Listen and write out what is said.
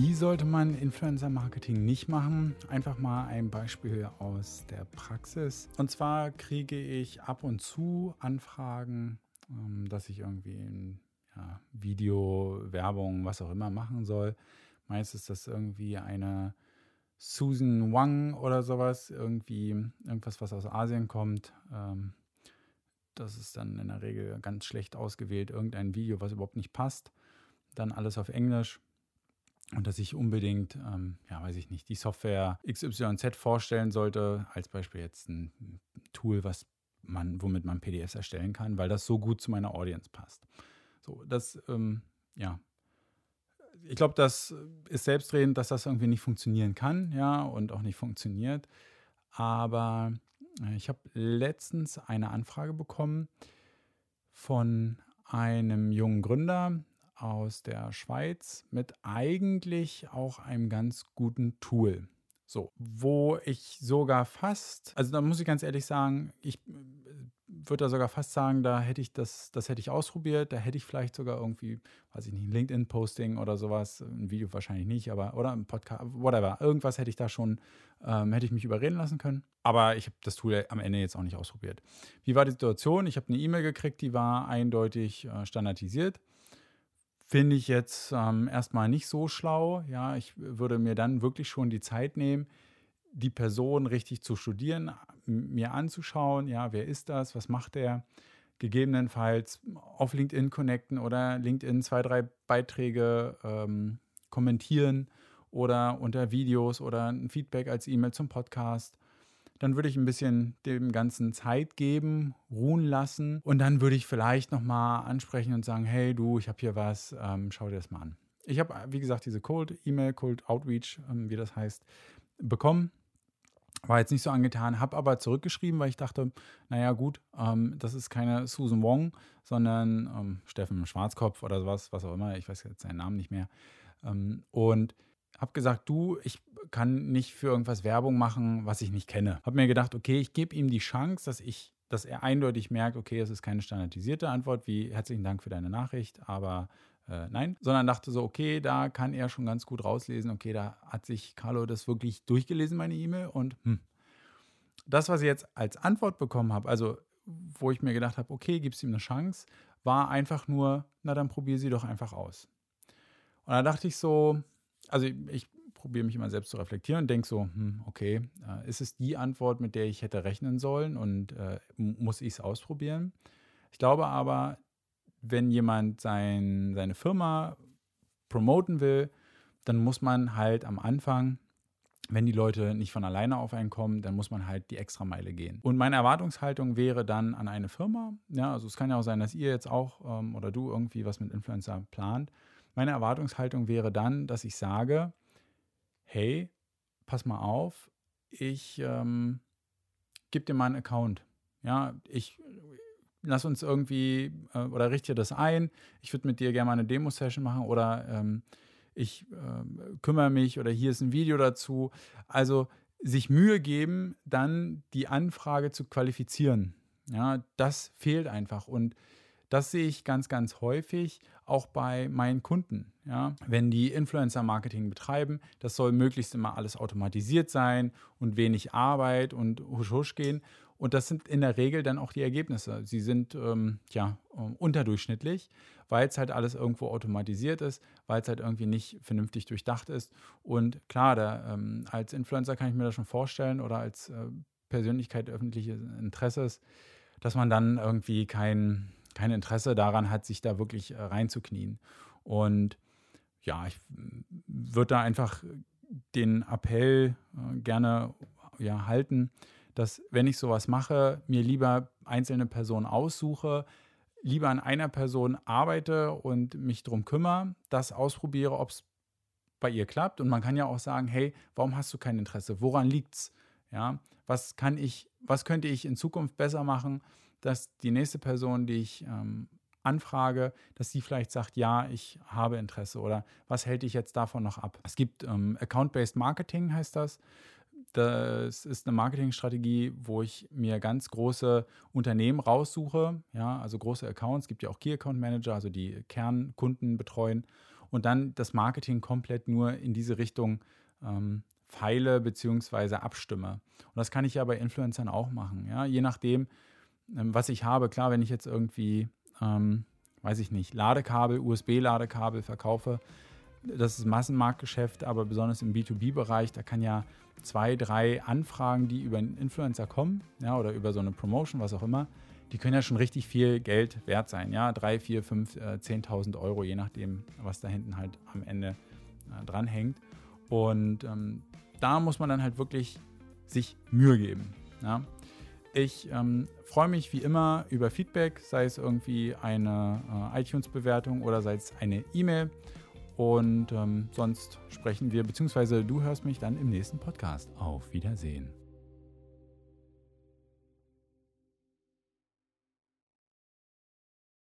Wie sollte man Influencer-Marketing nicht machen? Einfach mal ein Beispiel aus der Praxis. Und zwar kriege ich ab und zu Anfragen, ähm, dass ich irgendwie ein ja, Video, Werbung, was auch immer machen soll. Meist ist das irgendwie eine Susan Wang oder sowas, irgendwie irgendwas, was aus Asien kommt. Ähm, das ist dann in der Regel ganz schlecht ausgewählt, irgendein Video, was überhaupt nicht passt. Dann alles auf Englisch. Und dass ich unbedingt, ähm, ja, weiß ich nicht, die Software XYZ vorstellen sollte, als Beispiel jetzt ein Tool, was man, womit man PDFs erstellen kann, weil das so gut zu meiner Audience passt. So, das, ähm, ja, ich glaube, das ist selbstredend, dass das irgendwie nicht funktionieren kann, ja, und auch nicht funktioniert. Aber äh, ich habe letztens eine Anfrage bekommen von einem jungen Gründer aus der Schweiz mit eigentlich auch einem ganz guten Tool. So, wo ich sogar fast, also da muss ich ganz ehrlich sagen, ich würde da sogar fast sagen, da hätte ich das, das hätte ich ausprobiert, da hätte ich vielleicht sogar irgendwie, weiß ich nicht, ein LinkedIn-Posting oder sowas, ein Video wahrscheinlich nicht, aber oder ein Podcast, whatever, irgendwas hätte ich da schon, ähm, hätte ich mich überreden lassen können. Aber ich habe das Tool am Ende jetzt auch nicht ausprobiert. Wie war die Situation? Ich habe eine E-Mail gekriegt, die war eindeutig äh, standardisiert. Finde ich jetzt ähm, erstmal nicht so schlau. Ja, ich würde mir dann wirklich schon die Zeit nehmen, die Person richtig zu studieren, mir anzuschauen, ja, wer ist das, was macht der, gegebenenfalls auf LinkedIn connecten oder LinkedIn zwei, drei Beiträge ähm, kommentieren oder unter Videos oder ein Feedback als E-Mail zum Podcast. Dann würde ich ein bisschen dem Ganzen Zeit geben, ruhen lassen und dann würde ich vielleicht nochmal ansprechen und sagen, hey du, ich habe hier was, ähm, schau dir das mal an. Ich habe, wie gesagt, diese Cold E-Mail, Cold Outreach, ähm, wie das heißt, bekommen war jetzt nicht so angetan, habe aber zurückgeschrieben, weil ich dachte, naja gut, ähm, das ist keine Susan Wong, sondern ähm, Steffen Schwarzkopf oder sowas, was auch immer, ich weiß jetzt seinen Namen nicht mehr. Ähm, und habe gesagt, du, ich kann nicht für irgendwas Werbung machen, was ich nicht kenne. Habe mir gedacht, okay, ich gebe ihm die Chance, dass ich, dass er eindeutig merkt, okay, es ist keine standardisierte Antwort, wie herzlichen Dank für deine Nachricht, aber äh, nein, sondern dachte so, okay, da kann er schon ganz gut rauslesen, okay, da hat sich Carlo das wirklich durchgelesen, meine E-Mail. Und hm, das, was ich jetzt als Antwort bekommen habe, also wo ich mir gedacht habe, okay, gibst ihm eine Chance, war einfach nur, na dann probier sie doch einfach aus. Und da dachte ich so, also ich, ich probiere mich immer selbst zu reflektieren und denke so, hm, okay, äh, ist es die Antwort, mit der ich hätte rechnen sollen und äh, muss ich es ausprobieren? Ich glaube aber, wenn jemand sein, seine Firma promoten will, dann muss man halt am Anfang, wenn die Leute nicht von alleine auf einen kommen, dann muss man halt die extra Meile gehen. Und meine Erwartungshaltung wäre dann an eine Firma, ja, also es kann ja auch sein, dass ihr jetzt auch ähm, oder du irgendwie was mit Influencer plant. Meine Erwartungshaltung wäre dann, dass ich sage, hey, pass mal auf, ich ähm, gebe dir mal einen Account. Ja, ich lass uns irgendwie äh, oder richte dir das ein. Ich würde mit dir gerne mal eine Demo-Session machen oder ähm, ich äh, kümmere mich oder hier ist ein Video dazu. Also sich Mühe geben, dann die Anfrage zu qualifizieren. Ja, das fehlt einfach und das sehe ich ganz, ganz häufig auch bei meinen Kunden. Ja, wenn die Influencer-Marketing betreiben, das soll möglichst immer alles automatisiert sein und wenig Arbeit und husch husch gehen. Und das sind in der Regel dann auch die Ergebnisse. Sie sind ähm, ja ähm, unterdurchschnittlich, weil es halt alles irgendwo automatisiert ist, weil es halt irgendwie nicht vernünftig durchdacht ist. Und klar, da, ähm, als Influencer kann ich mir das schon vorstellen oder als äh, Persönlichkeit öffentliches Interesses, dass man dann irgendwie kein, kein Interesse daran hat, sich da wirklich äh, reinzuknien. Und ja, ich würde da einfach den Appell äh, gerne ja, halten, dass wenn ich sowas mache, mir lieber einzelne Personen aussuche, lieber an einer Person arbeite und mich darum kümmere, das ausprobiere, ob es bei ihr klappt. Und man kann ja auch sagen, hey, warum hast du kein Interesse? Woran liegt's? Ja, was kann ich, was könnte ich in Zukunft besser machen, dass die nächste Person, die ich ähm, anfrage, dass sie vielleicht sagt, ja, ich habe Interesse oder was hält dich jetzt davon noch ab? Es gibt ähm, Account-Based Marketing, heißt das. Das ist eine Marketingstrategie, wo ich mir ganz große Unternehmen raussuche, ja, also große Accounts, gibt ja auch Key Account Manager, also die Kernkunden betreuen und dann das Marketing komplett nur in diese Richtung ähm, feile bzw. abstimme. Und das kann ich ja bei Influencern auch machen. Ja? Je nachdem, ähm, was ich habe. Klar, wenn ich jetzt irgendwie, ähm, weiß ich nicht, Ladekabel, USB-Ladekabel verkaufe, das ist Massenmarktgeschäft, aber besonders im B2B-Bereich, da kann ja zwei, drei Anfragen, die über einen Influencer kommen, ja, oder über so eine Promotion, was auch immer, die können ja schon richtig viel Geld wert sein. Ja, drei, vier, fünf, äh, 10.000 Euro, je nachdem, was da hinten halt am Ende äh, dranhängt. Und ähm, da muss man dann halt wirklich sich Mühe geben. Ja. Ich ähm, freue mich wie immer über Feedback, sei es irgendwie eine äh, iTunes-Bewertung oder sei es eine E-Mail. Und ähm, sonst sprechen wir, beziehungsweise du hörst mich dann im nächsten Podcast. Auf Wiedersehen.